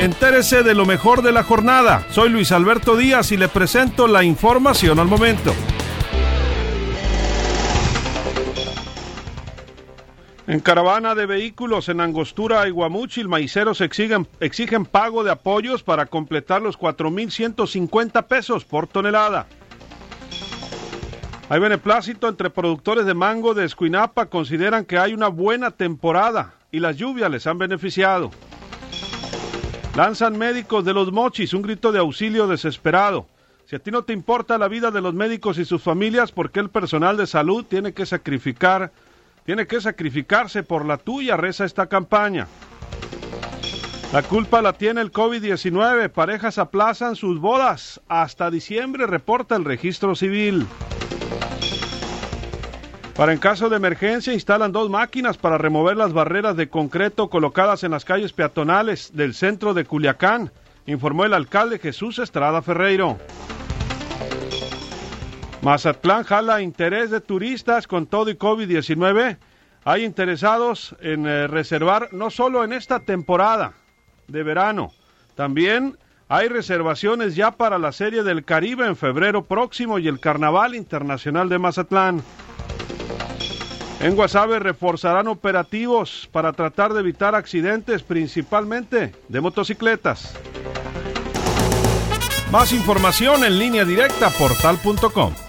Entérese de lo mejor de la jornada. Soy Luis Alberto Díaz y le presento la información al momento. En caravana de vehículos en Angostura y Guamuchil, maiceros exigen, exigen pago de apoyos para completar los 4.150 pesos por tonelada. Hay beneplácito entre productores de mango de Escuinapa, consideran que hay una buena temporada y las lluvias les han beneficiado. Lanzan médicos de los mochis un grito de auxilio desesperado. Si a ti no te importa la vida de los médicos y sus familias, ¿por qué el personal de salud tiene que sacrificar, tiene que sacrificarse por la tuya? Reza esta campaña. La culpa la tiene el COVID-19. Parejas aplazan sus bodas hasta diciembre, reporta el registro civil. Para en caso de emergencia instalan dos máquinas para remover las barreras de concreto colocadas en las calles peatonales del centro de Culiacán, informó el alcalde Jesús Estrada Ferreiro. Mazatlán jala interés de turistas con todo y COVID-19. Hay interesados en eh, reservar no solo en esta temporada de verano, también hay reservaciones ya para la Serie del Caribe en febrero próximo y el Carnaval Internacional de Mazatlán. En Guasave reforzarán operativos para tratar de evitar accidentes, principalmente de motocicletas. Más información en línea directa portal.com.